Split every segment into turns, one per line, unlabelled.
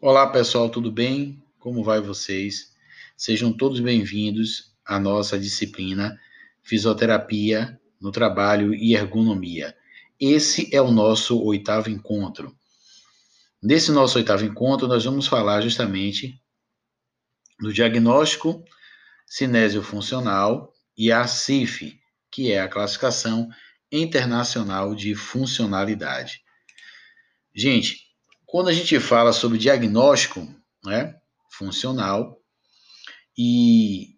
Olá pessoal, tudo bem? Como vai vocês? Sejam todos bem-vindos à nossa disciplina Fisioterapia no Trabalho e Ergonomia. Esse é o nosso oitavo encontro. Nesse nosso oitavo encontro, nós vamos falar justamente do diagnóstico cinésio funcional e a CIF, que é a classificação internacional de funcionalidade. Gente, quando a gente fala sobre diagnóstico né, funcional e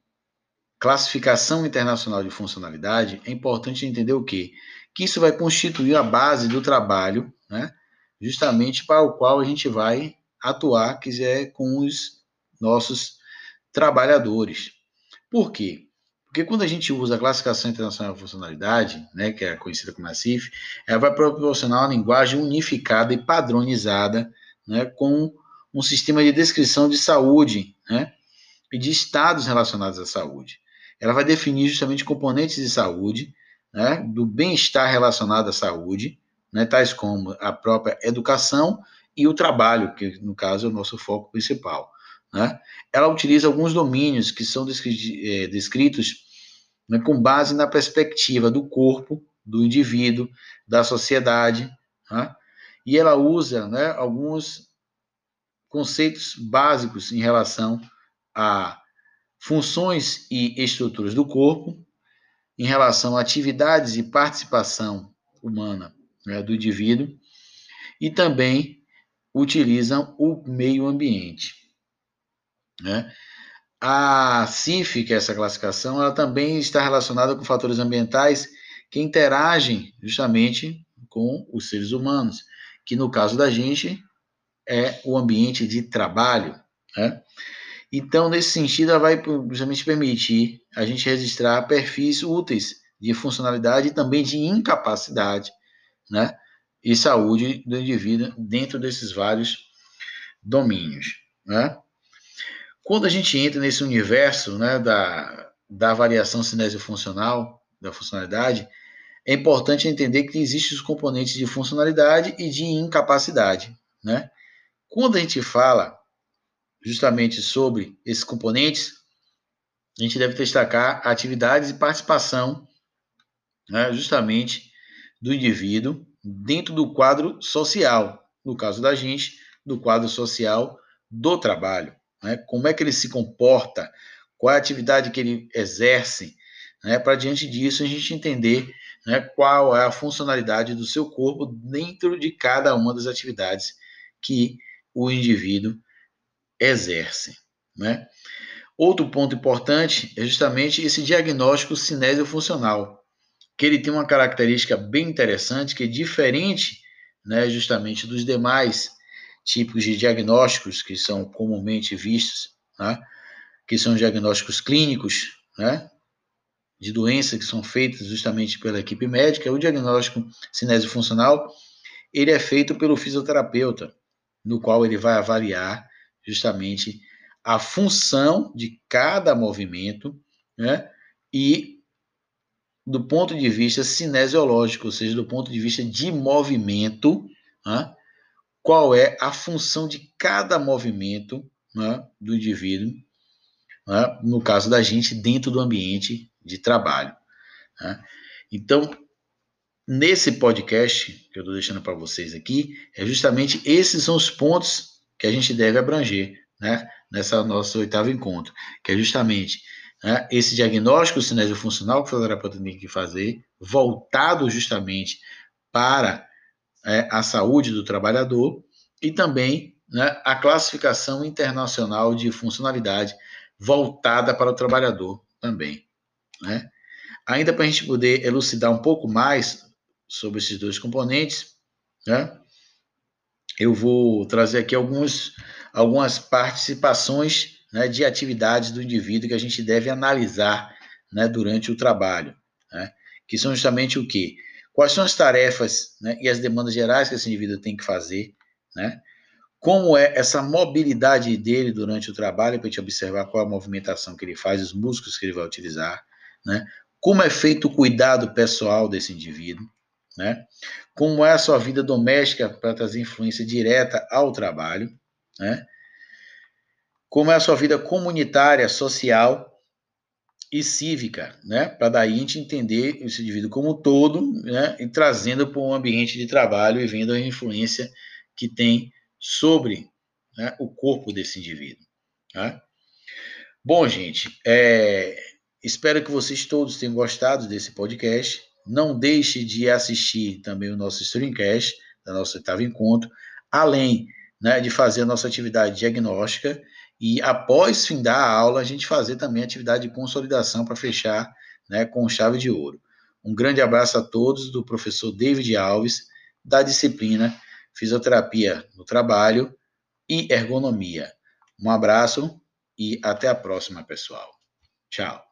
classificação internacional de funcionalidade, é importante entender o quê? Que isso vai constituir a base do trabalho, né, justamente para o qual a gente vai atuar, quiser, com os nossos trabalhadores. Por quê? Porque quando a gente usa a classificação internacional de funcionalidade, né, que é conhecida como a CIF, ela vai proporcionar uma linguagem unificada e padronizada, né, com um sistema de descrição de saúde, né, e de estados relacionados à saúde. Ela vai definir justamente componentes de saúde, né, do bem-estar relacionado à saúde, né, tais como a própria educação e o trabalho, que no caso é o nosso foco principal. Né? Ela utiliza alguns domínios que são é, descritos né, com base na perspectiva do corpo, do indivíduo, da sociedade, né? e ela usa né, alguns conceitos básicos em relação a funções e estruturas do corpo, em relação a atividades e participação humana né, do indivíduo, e também utilizam o meio ambiente. Né? A CIF, que é essa classificação, ela também está relacionada com fatores ambientais que interagem justamente com os seres humanos, que no caso da gente é o ambiente de trabalho. Né? Então, nesse sentido, ela vai justamente permitir a gente registrar perfis úteis de funcionalidade e também de incapacidade né? e saúde do indivíduo dentro desses vários domínios. Né? Quando a gente entra nesse universo né, da, da variação cinésio-funcional, da funcionalidade, é importante entender que existem os componentes de funcionalidade e de incapacidade. Né? Quando a gente fala justamente sobre esses componentes, a gente deve destacar atividades e participação né, justamente do indivíduo dentro do quadro social, no caso da gente, do quadro social do trabalho né? como é que ele se comporta, qual é a atividade que ele exerce, né? para diante disso a gente entender né, qual é a funcionalidade do seu corpo dentro de cada uma das atividades que o indivíduo exerce. Né? Outro ponto importante é justamente esse diagnóstico cinésio-funcional, que ele tem uma característica bem interessante, que é diferente né, justamente dos demais tipos de diagnósticos que são comumente vistos, né? que são diagnósticos clínicos, né? de doenças que são feitas justamente pela equipe médica, o diagnóstico cinésio-funcional, ele é feito pelo fisioterapeuta, no qual ele vai avaliar justamente a função de cada movimento, né? E do ponto de vista cinesiológico, ou seja, do ponto de vista de movimento, né? Qual é a função de cada movimento né, do indivíduo, né, no caso da gente, dentro do ambiente de trabalho. Né? Então, nesse podcast que eu estou deixando para vocês aqui, é justamente esses são os pontos que a gente deve abranger né, nessa nosso oitavo encontro, que é justamente né, esse diagnóstico cinésio-funcional que o fisioterapeuta tem que fazer, voltado justamente para é, a saúde do trabalhador e também né, a classificação internacional de funcionalidade voltada para o trabalhador também. Né? Ainda para a gente poder elucidar um pouco mais sobre esses dois componentes, né, eu vou trazer aqui alguns, algumas participações né, de atividades do indivíduo que a gente deve analisar né, durante o trabalho, né, que são justamente o que? Quais são as tarefas né, e as demandas gerais que esse indivíduo tem que fazer, né? Como é essa mobilidade dele durante o trabalho, para a gente observar qual a movimentação que ele faz, os músculos que ele vai utilizar, né? Como é feito o cuidado pessoal desse indivíduo, né? Como é a sua vida doméstica para trazer influência direta ao trabalho, né? Como é a sua vida comunitária, social e cívica, né? Para daí a gente entender esse indivíduo como um todo, né? E trazendo para um ambiente de trabalho e vendo a influência que tem sobre né, o corpo desse indivíduo. Tá? Bom, gente, é, espero que vocês todos tenham gostado desse podcast. Não deixe de assistir também o nosso streamcast da nossa oitava encontro, além né, de fazer a nossa atividade diagnóstica e após findar a aula a gente fazer também atividade de consolidação para fechar né, com chave de ouro. Um grande abraço a todos do professor David Alves, da disciplina Fisioterapia no Trabalho e Ergonomia. Um abraço e até a próxima, pessoal. Tchau.